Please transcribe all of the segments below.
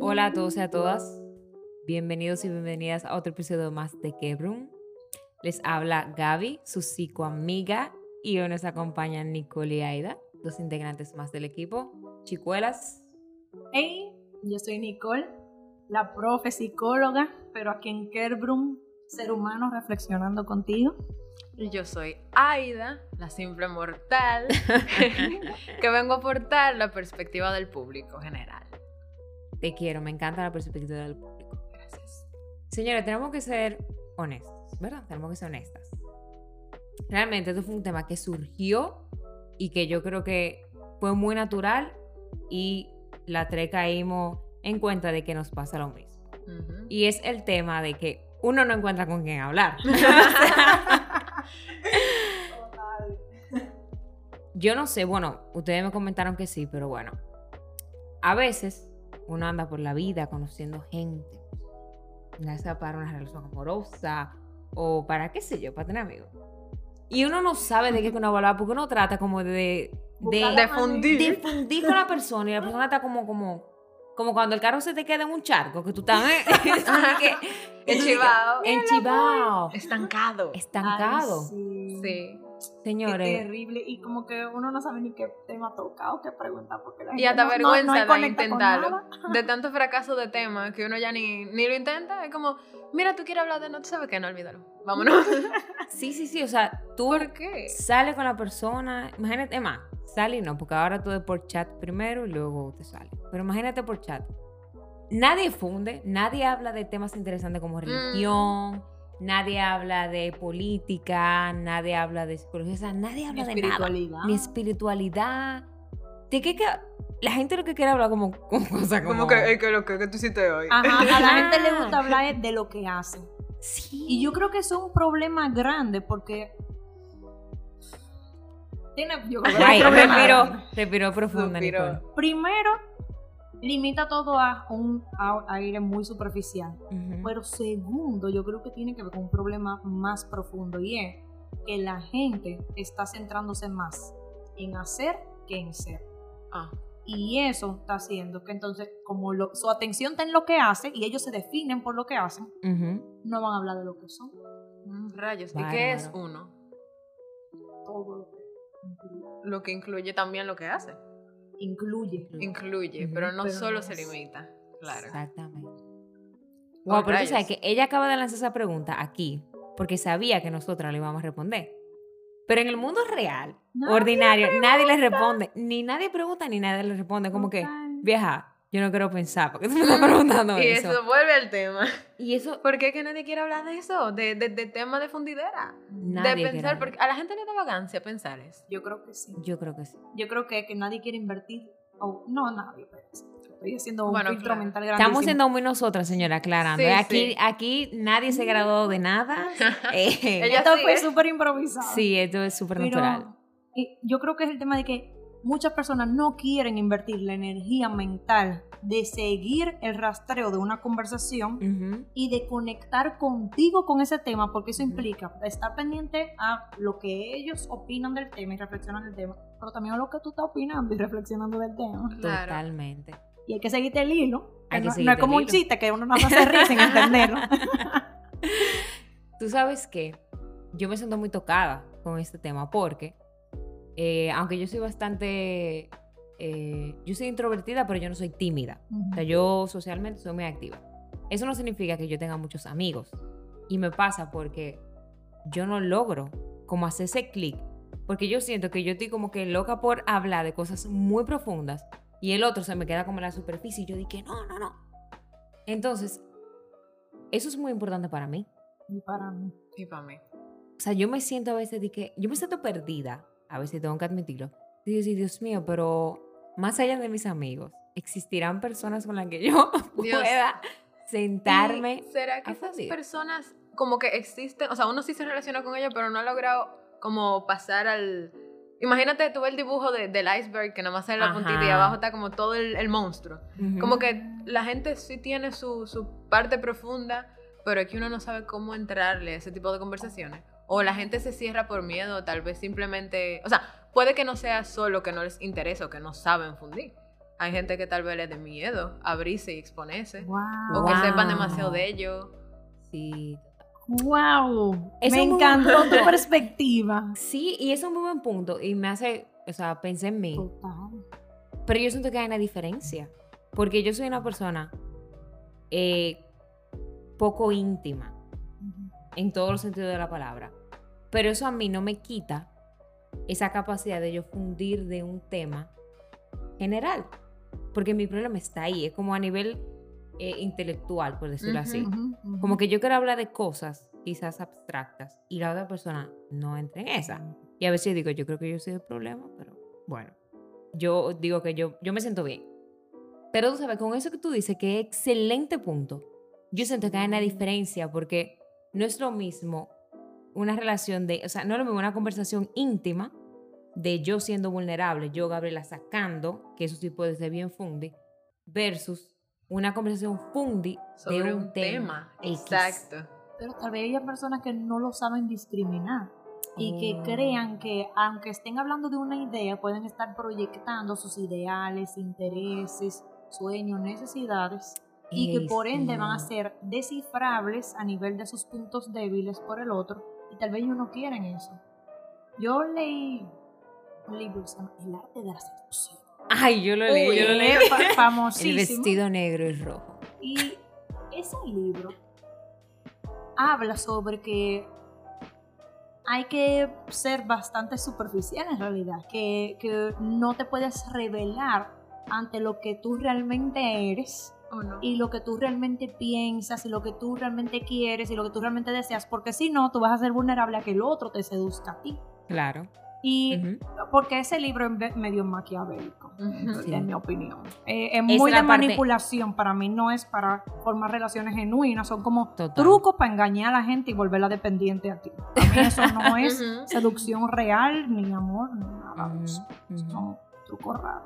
Hola a todos y a todas. Bienvenidos y bienvenidas a otro episodio más de Kebroom. Les habla Gaby, su psicoamiga, y hoy nos acompañan Nicole y Aida, dos integrantes más del equipo. Chicuelas. Hey, yo soy Nicole, la profe psicóloga, pero aquí en Kerbrum, ser humano reflexionando contigo. Yo soy Aida, la simple mortal, que vengo a aportar la perspectiva del público general. Te quiero, me encanta la perspectiva del público. Gracias. Señores, tenemos que ser honestos, ¿verdad? Tenemos que ser honestas. Realmente esto fue un tema que surgió y que yo creo que fue muy natural y la tres caímos en cuenta de que nos pasa lo mismo. Ujú. Y es el tema de que uno no encuentra con quién hablar. Yo no sé, bueno, ustedes me comentaron que sí, pero bueno. A veces uno anda por la vida conociendo gente, ya sea para una relación amorosa o para qué sé yo, para tener amigos. Y uno no sabe de qué que uno va a hablar porque uno trata como de, de, de, fundir. de fundir con la persona y la persona está como, como, como cuando el carro se te queda en un charco, que tú estás ¿eh? que- Enchivado. enchivado, Estancado. estancado. Ay, sí. Sí. Qué Señores, terrible. Y como que uno no sabe ni qué tema tocar o qué preguntar. Porque la Y gente hasta no- no- vergüenza no hay de conecta con intentarlo. nada. De tanto fracaso de tema que uno ya ni, ni lo intenta. Es como, mira, tú quieres hablar de no, tú sabes que no, olvídalo. Vámonos. sí, sí, sí, o sea, tú ¿Por qué? sales con la persona, imagínate, es más, sale y no, porque ahora todo es por chat primero y luego te sale. Pero imagínate por chat. Nadie funde, nadie habla de temas interesantes como religión, nadie habla de política, nadie habla de psicología, o sea, nadie habla de nada. espiritualidad. Ni espiritualidad. ¿De qué que la gente lo que quiere hablar como, como cosas como... Como que, que lo que, que tú hiciste hoy. Ajá, a la gente le gusta hablar de lo que hace. Sí. Y yo creo que eso es un problema grande porque. Tiene, yo creo que Ay, respiro, respiro. Nicole. Primero, limita todo a un a- aire muy superficial. Pero segundo, yo creo que tiene que ver con un problema más profundo y es que la gente está centrándose más en hacer que en ser. Ah. Y eso está haciendo que entonces, como lo- su atención está en lo que hace y ellos se definen por lo que hacen, no van a hablar de lo que son. Mm, Rayos. ¿Y qué es uno? Todo lo que incluye. Lo que incluye también lo que hace. Incluye. Incluye, pero no Pero solo no se limita. Claro. Exactamente. Oh, Wow, pero tú sabes que ella acaba de lanzar esa pregunta aquí porque sabía que nosotras le íbamos a responder. Pero en el mundo real, Nadie ordinario, nadie le responde. Ni nadie pregunta ni nadie le responde. Como que, vieja, yo no quiero pensar porque tú me estás preguntando Y eso. eso vuelve al tema. Y eso, ¿Por qué que nadie quiere hablar de eso? De, de, de tema de fundidera. nadie de quiere pensar, porque a la gente le da vagancia pensar eso. Yo creo que sí. Yo creo que sí. Yo creo que, que nadie quiere invertir. O, no, nadie. pero Estoy haciendo un Bueno, filtro claro. mental grandísimo. Estamos siendo muy nosotras, señora, aclarando. Sí, ¿eh? aquí, sí. aquí nadie se graduó de nada. Eh, Ella Esto sí, fue ¿eh? súper improvisado. sí, esto es súper natural. eh, yo creo que es el tema de que muchas personas no quieren invertir la energía mental de seguir el rastreo de una conversación y de conectar contigo con ese tema, porque eso implica estar pendiente a lo que ellos opinan del tema y reflexionan del tema, pero también a lo que tú estás opinando y reflexionando del tema. Claro. Totalmente. Y hay que seguirte el hilo. que Hay que no, no es como el un chiste que uno no hace reír sin entenderlo. Tú sabes que yo me siento muy tocada con este tema porque, eh, aunque yo soy bastante, eh, yo soy introvertida, pero yo no soy tímida. O sea, yo socialmente soy muy activa. Eso no significa que yo tenga muchos amigos. Y me pasa porque yo no logro como hacer ese clic. Porque yo siento que yo estoy como que loca por hablar de cosas muy profundas y el otro se me queda como en la superficie y yo dije, no, no, no. Entonces, eso es muy importante para mí. Y para mí. Y para mí. O sea, yo me siento a veces de que, yo me siento perdida, a veces tengo que admitirlo. Y digo, Dios mío, pero más allá de mis amigos, existirán personas con las que yo Dios. pueda sentarme. ¿Y ¿Será que a esas fundir. personas como que existen? O sea, uno sí se relaciona con ellas, pero no ha logrado como pasar al... Imagínate tú el dibujo de- del iceberg que nada más sale la Ajá. puntita y abajo está como todo el, el monstruo. Ujú. Como que la gente sí tiene su, su parte profunda, pero que uno no sabe cómo entrarle a ese tipo de conversaciones. O la gente se cierra por miedo, tal vez simplemente, o sea, puede que no sea solo que no les interesa o que no saben fundir. Hay gente que tal vez le dé miedo abrirse y exponerse. Wow. O que Wow. sepan demasiado de ello. Sí. Wow. Eso Me encantó tu perspectiva. Sí, y eso es un muy buen punto. Y me hace, o sea, pensé en mí. Total. Pero yo siento que hay una diferencia. Porque yo soy una persona eh, poco íntima en todos los sentidos de la palabra. Pero eso a mí no me quita esa capacidad de yo fundir de un tema general. Porque mi problema está ahí. Es como a nivel eh, intelectual, por decirlo Ujú. así. Ujú, ujú. Como que yo quiero hablar de cosas quizás abstractas y la otra persona no entra en esa. Y a veces digo, yo creo que yo soy el problema, pero bueno, yo digo que yo, yo me siento bien. Pero tú sabes, con eso que tú dices, que es excelente punto, yo siento que hay una diferencia porque no es lo mismo una relación de, o sea, no es lo mismo una conversación íntima de yo siendo vulnerable, yo Gabriela sacando, que eso sí puede ser bien fundi, versus una conversación fundi Sobre de un, tema. X. Exacto. Pero tal vez hay personas que no lo saben discriminar y que Oh. crean que aunque estén hablando de una idea, pueden estar proyectando sus ideales, intereses, sueños, necesidades y que por ende van a ser descifrables a nivel de sus puntos débiles por el otro y tal vez ellos no quieren eso. Yo leí un libro que se llama El arte de la seducción. Ay, yo lo leí, Uy, yo lo leí. Es fa- El famosísimo. vestido negro y rojo. Y ese libro habla sobre que hay que ser bastante superficial en realidad, que, que no te puedes revelar ante lo que tú realmente eres ¿O no? y lo que tú realmente piensas y lo que tú realmente quieres y lo que tú realmente deseas, porque si no, tú vas a ser vulnerable a que el otro te seduzca a ti. Claro. Y porque ese libro es medio maquiavélico. Sí. en mi opinión. Eh, es Es muy de parte- manipulación para mí, no es para formar relaciones genuinas, son como Total. trucos para engañar a la gente y volverla dependiente a ti. A mí eso no es seducción real, ni amor, ni nada. Son trucos raros.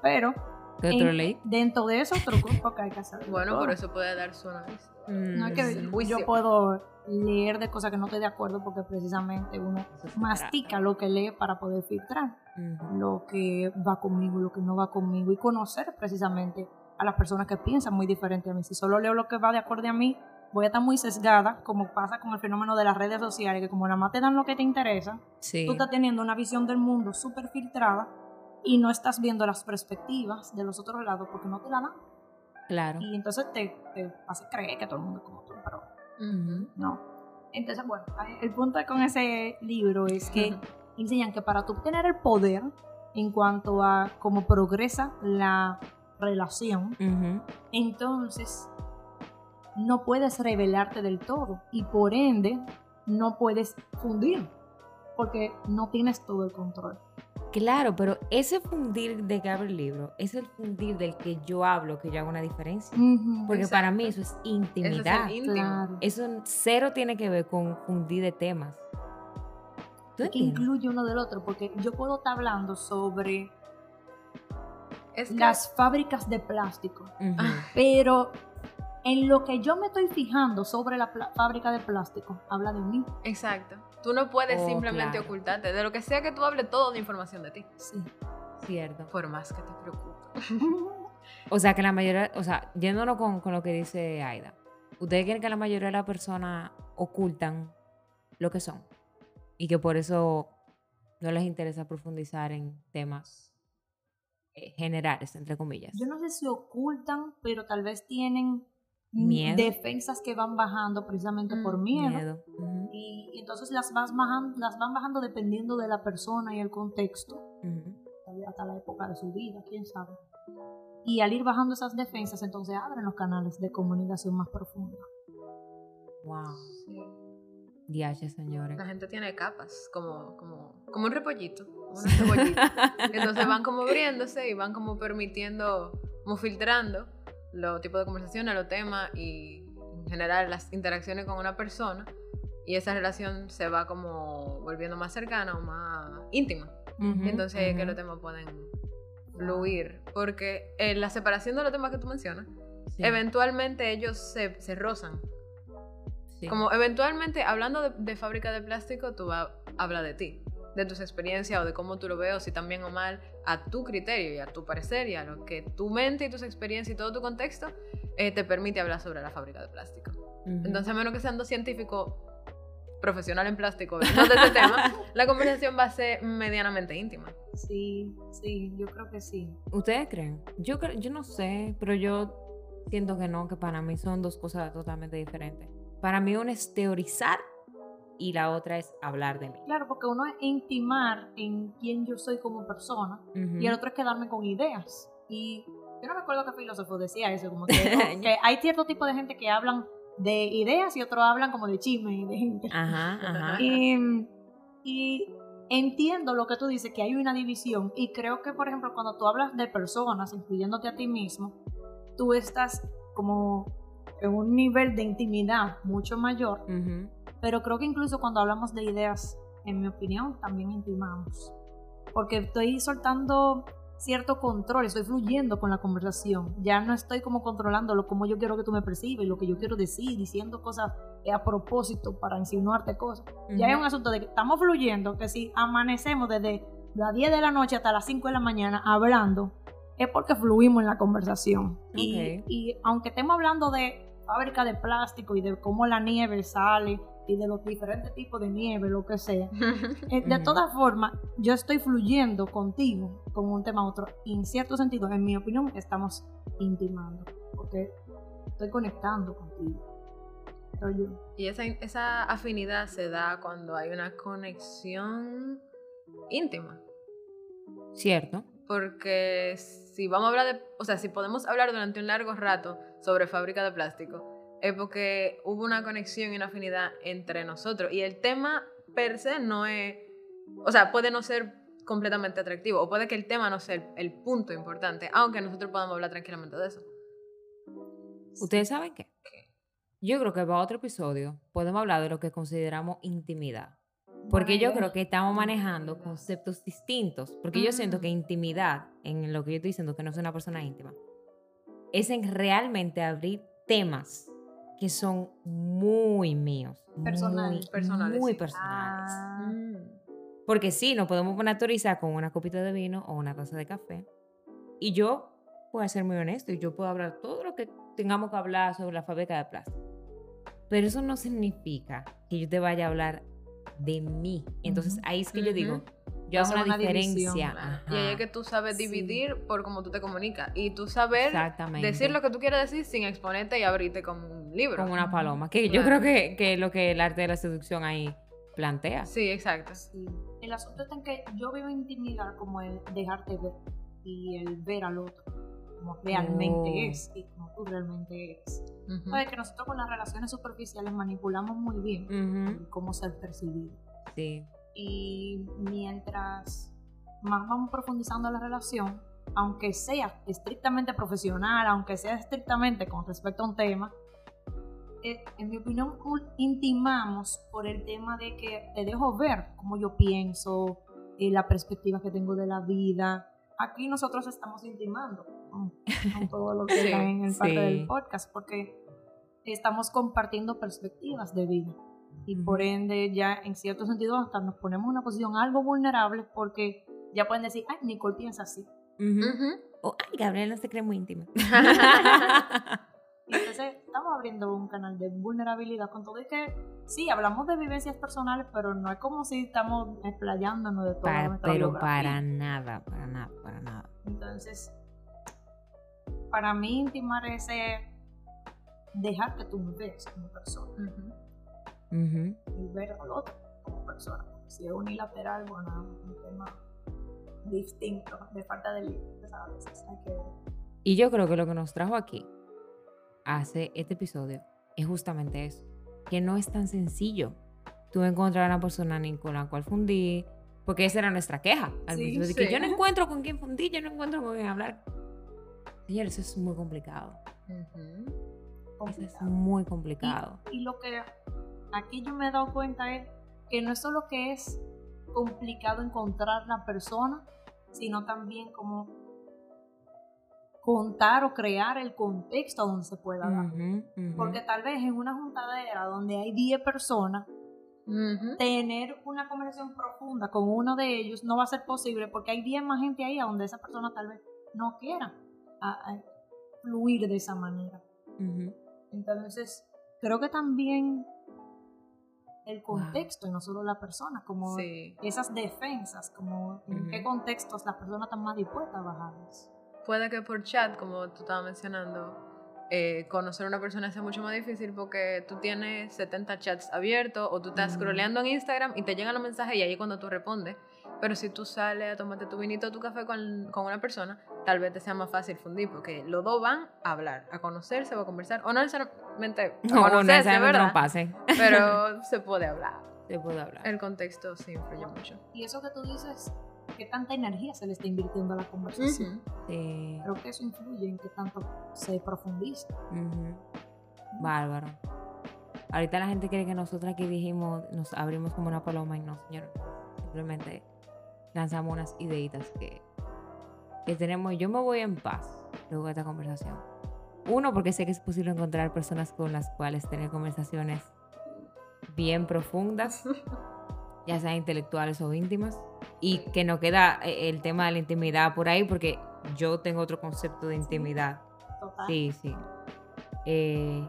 Pero ¿Qué otro en- dentro de esos trucos, porque hay que hacer de Bueno, por eso puede dar su análisis. No es Mm, que Sí. Yo puedo leer de cosas que no estoy de acuerdo porque precisamente uno mastica lo que lee para poder filtrar. lo que va conmigo, lo que no va conmigo y conocer precisamente a las personas que piensan muy diferente a mí. Si solo leo lo que va de acuerdo a mí, voy a estar muy sesgada, como pasa con el fenómeno de las redes sociales, que como nada más te dan lo que te interesa, Sí. tú estás teniendo una visión del mundo súper filtrada y no estás viendo las perspectivas de los otros lados porque no te la dan. Claro. Y entonces te, te hace creer que todo el mundo es como tú, pero no. Entonces, bueno, el punto con ese libro es que enseñan que para tú obtener el poder en cuanto a cómo progresa la relación, entonces no puedes revelarte del todo y por ende no puedes fundir porque no tienes todo el control. Claro, pero ese fundir de que abre el libro es el fundir del que yo hablo, que yo hago una diferencia. Porque para mí eso es Eso es intimidad. claro. Eso cero tiene que ver con fundir de temas. ¿Tú Es que incluye uno del otro, porque yo puedo estar hablando sobre Es que- las fábricas de plástico, pero en lo que yo me estoy fijando sobre la fábrica de plástico, habla de mí. Exacto. Tú no puedes Oh, simplemente claro. ocultarte. De lo que sea que tú hables, toda la información de ti. Sí. Cierto. Por más que te preocupe. O sea, que la mayoría, o sea, yéndonos con, con lo que dice Aida, ¿ustedes creen que la mayoría de las personas ocultan lo que son? Y que por eso no les interesa profundizar en temas eh, generales, entre comillas. Yo no sé si ocultan, pero tal vez tienen Miedo. defensas que van bajando precisamente por Mm, miedo. Ujú, Y, y entonces las, vas bajando, las van bajando dependiendo de la persona y el contexto, tal vez hasta la época de su vida, quién sabe. Y al ir bajando esas defensas, entonces abren los canales de comunicación más profunda. Wow. Sí. Diache, señores. La gente tiene capas, como, como, como un repollito, como una cebollita. Entonces van como abriéndose y van como permitiendo, como filtrando los tipos de conversaciones, los temas y en general las interacciones con una persona. Y esa relación se va como volviendo más cercana o más íntima. Ujú, Y entonces ahí es que los temas pueden fluir. Porque en la separación de los temas que tú mencionas, Sí, eventualmente ellos se, se rozan. Sí. Como eventualmente, hablando de, de fábrica de plástico, tú va- habla de ti, de tus experiencias o de cómo tú lo ves, o si también o mal, a tu criterio y a tu parecer y a lo que tu mente y tus experiencias y todo tu contexto eh, te permite hablar sobre la fábrica de plástico. Ujú. Entonces, a menos que sean dos científicos profesionales en plástico no de este tema, la conversación va a ser medianamente íntima. Sí, sí, yo creo que sí. ¿Ustedes creen? Yo, yo no sé, pero yo siento que no, que para mí son dos cosas totalmente diferentes. Para mí una es teorizar y la otra es hablar de mí. Claro, porque uno es intimar en quién yo soy como persona y el otro es quedarme con ideas. Y yo no me acuerdo qué filósofo decía eso, como que, no, que hay cierto tipo de gente que hablan de ideas y otros hablan como de chisme y de gente. Ajá, ajá. Y, y entiendo lo que tú dices, que hay una división. Y creo que, por ejemplo, cuando tú hablas de personas, incluyéndote a ti mismo, tú estás como en un nivel de intimidad mucho mayor. Ujú. Pero creo que incluso cuando hablamos de ideas, en mi opinión, también intimamos. Porque estoy soltando cierto control, estoy fluyendo con la conversación. Ya no estoy como controlándolo como yo quiero que tú me percibas, lo que yo quiero decir, diciendo cosas eh, a propósito para insinuarte cosas. Ya es un asunto de que estamos fluyendo, que si amanecemos desde las 10 de la noche hasta las 5 de la mañana hablando, es porque fluimos en la conversación. Y, Ok. y aunque estemos hablando de fábrica de plástico y de cómo la nieve sale y de los diferentes tipos de nieve, lo que sea, eh, de todas formas, yo estoy fluyendo contigo con un tema a otro. Y en cierto sentido, en mi opinión, estamos intimando, porque estoy conectando contigo. Yo. Y esa, esa afinidad se da cuando hay una conexión íntima. Cierto. Porque si vamos a hablar de, o sea, si podemos hablar durante un largo rato sobre fábrica de plástico, es porque hubo una conexión y una afinidad entre nosotros. Y el tema per se no es, o sea, puede no ser completamente atractivo, o puede que el tema no sea el, el punto importante, aunque nosotros podamos hablar tranquilamente de eso. ¿Ustedes saben qué? Yo creo que para otro episodio podemos hablar de lo que consideramos intimidad. Porque yo creo que estamos manejando conceptos distintos. Porque yo siento que intimidad, en lo que yo estoy diciendo que no soy una persona íntima, es en realmente abrir temas que son muy míos. Personales. Muy, Personales, Muy sí. personales. Ah, Porque sí, nos podemos teorizar con una copita de vino o una taza de café. Y yo puedo ser muy honesto y yo puedo hablar todo lo que tengamos que hablar sobre la fábrica de plástico. Pero eso no significa que yo te vaya a hablar de mí. Entonces Ujú. ahí es que yo digo, yo hago una, una diferencia. Y ahí es que tú sabes Sí. dividir por cómo tú te comunicas. Y tú saber decir lo que tú quieres decir sin exponerte y abrirte un libro. con una paloma. Que yo creo que, que es lo que el arte de la seducción ahí plantea. Sí, exacto. Sí. El asunto está en que yo veo intimidad como el dejarte ver y el ver al otro como realmente Oh. es y como tú realmente eres. Ujú. Sabes que nosotros con las relaciones superficiales manipulamos muy bien cómo ser percibido. Sí. Y mientras más vamos profundizando la relación, aunque sea estrictamente profesional, aunque sea estrictamente con respecto a un tema, eh, en mi opinión intimamos por el tema de que te dejo ver cómo yo pienso, eh, la perspectiva que tengo de la vida. Aquí nosotros estamos intimando con, con todo lo que Sí, está en el parte sí. del podcast, porque estamos compartiendo perspectivas de vida. Y por ende, ya en cierto sentido, hasta nos ponemos en una posición algo vulnerable porque ya pueden decir, ay, Nicole piensa así. O, ay, Gabriela se cree muy íntima. Entonces estamos abriendo un canal de vulnerabilidad con todo y que sí, hablamos de vivencias personales, pero no es como si estamos explayándonos de toda Pa- nuestra pero biografía. para nada, para nada, para nada. Entonces, para mí intimar es eh, dejar que tú me veas como persona y ver al otro como persona. Si es unilateral, bueno, es un tema distinto, de falta de límites a veces. Hay que Y yo creo que lo que nos trajo aquí a hacer este episodio es justamente eso, que no es tan sencillo tú encontrar a una persona con la cual fundir, porque esa era nuestra queja al Sí, que yo no encuentro con quién fundir, yo no encuentro con quién hablar. Señores, eso es muy complicado. Eso es muy complicado. Y lo que aquí yo me he dado cuenta es que no es solo que es complicado encontrar la persona, sino también como contar o crear el contexto donde se pueda dar. Porque tal vez en una juntadera donde hay 10 personas, tener una conversación profunda con uno de ellos no va a ser posible porque hay 10 más gente ahí a donde esa persona tal vez no quiera a- a fluir de esa manera. Entonces, creo que también el contexto y no solo la persona, como Sí. esas defensas, como en qué contextos las personas están más dispuestas a bajarlas. Puede que por chat, como tú estabas mencionando, eh, conocer a una persona sea mucho más difícil porque tú tienes 70 chats abiertos o tú estás Mm. scrolleando en Instagram y te llegan los mensajes y ahí es cuando tú respondes. Pero si tú sales a tomarte tu vinito o tu café con, con una persona, tal vez te sea más fácil fundir porque los dos van a hablar, a conocerse o a conversar. O no necesariamente a No, conocerse, necesariamente ¿verdad? no pase. Pero se puede hablar. Se puede hablar. El contexto sí influye mucho. Y eso que tú dices, qué tanta energía se le está invirtiendo a la conversación. Sí. Creo que eso influye en qué tanto se profundiza. Ujú. Bárbaro. Ahorita la gente cree que nosotros aquí dijimos, nos abrimos como una paloma y no, señor. Simplemente lanzamos unas ideitas que, que tenemos. Yo me voy en paz luego de esta conversación. Uno, porque sé que es posible encontrar personas con las cuales tener conversaciones bien profundas, ya sean intelectuales o íntimas, y que no queda eh, el tema de la intimidad por ahí, porque yo tengo otro concepto de intimidad. Total. Sí, sí. Eh,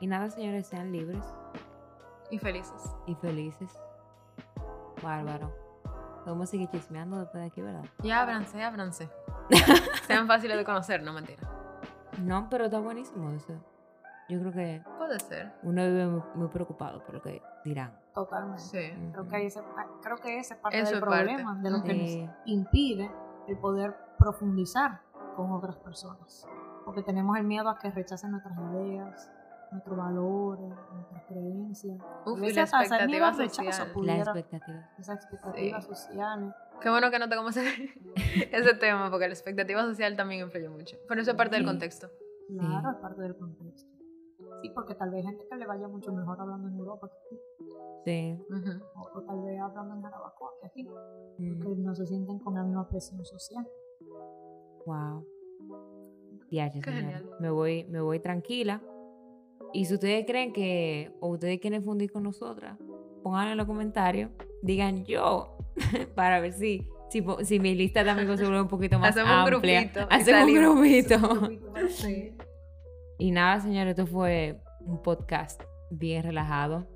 y nada, señores, sean libres Y felices. y felices. Bárbaro. Podemos seguir chismeando después de aquí, ¿verdad? Y ábranse, ábranse. Sean fáciles de conocer, no mentira. No, pero está buenísimo eso. Yo creo que Puede ser. uno vive muy, muy preocupado por lo que dirán. Totalmente. Sí. Creo que, ese, creo que ese es parte Eso del es parte. problema, de lo que Sí. nos impide el poder profundizar con otras personas. Porque tenemos el miedo a que rechacen nuestras ideas, nuestros valores, nuestras creencias. A Uf, y la expectativa social. La pudiera- expectativa. esas expectativas Sí. sociales. Qué bueno que no tocamos ese, ese tema, porque la expectativa social también influye mucho. Pero eso es parte del Sí. contexto. Claro, es parte del contexto. Sí, porque tal vez hay gente que le vaya mucho mejor hablando en Europa que aquí, Sí. O, o tal vez hablando en Jarabacoa que aquí, Mm, que no se sienten con la misma presión social. Wow. Genial. Me voy, me voy tranquila. Y si ustedes creen que, o ustedes quieren fundir con nosotras, pónganlo en los comentarios. Digan yo, para ver si, si, si mi lista amigos se vuelve un poquito más Hacemos un amplia. grupito y Hacemos un salimos. grupito. Sí. Y nada, señores, esto fue un podcast bien relajado.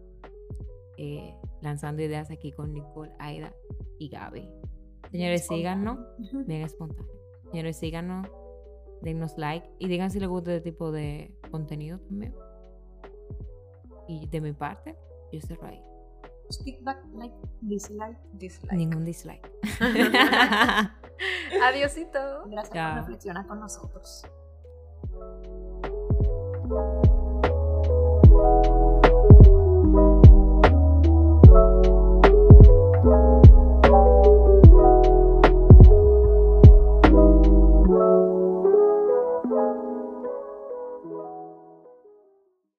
eh, lanzando ideas aquí con Nicole, Aida y Gaby. Señores, síganos. Bien espontáneo. Señores, síganos, denos like y digan si les gusta este tipo de contenido también. Y de mi parte, yo cerro ahí. Feedback, like, dislike. Dislike. Ningún dislike. Adiosito. Gracias Chao. por reflexionar con nosotros. Thank you.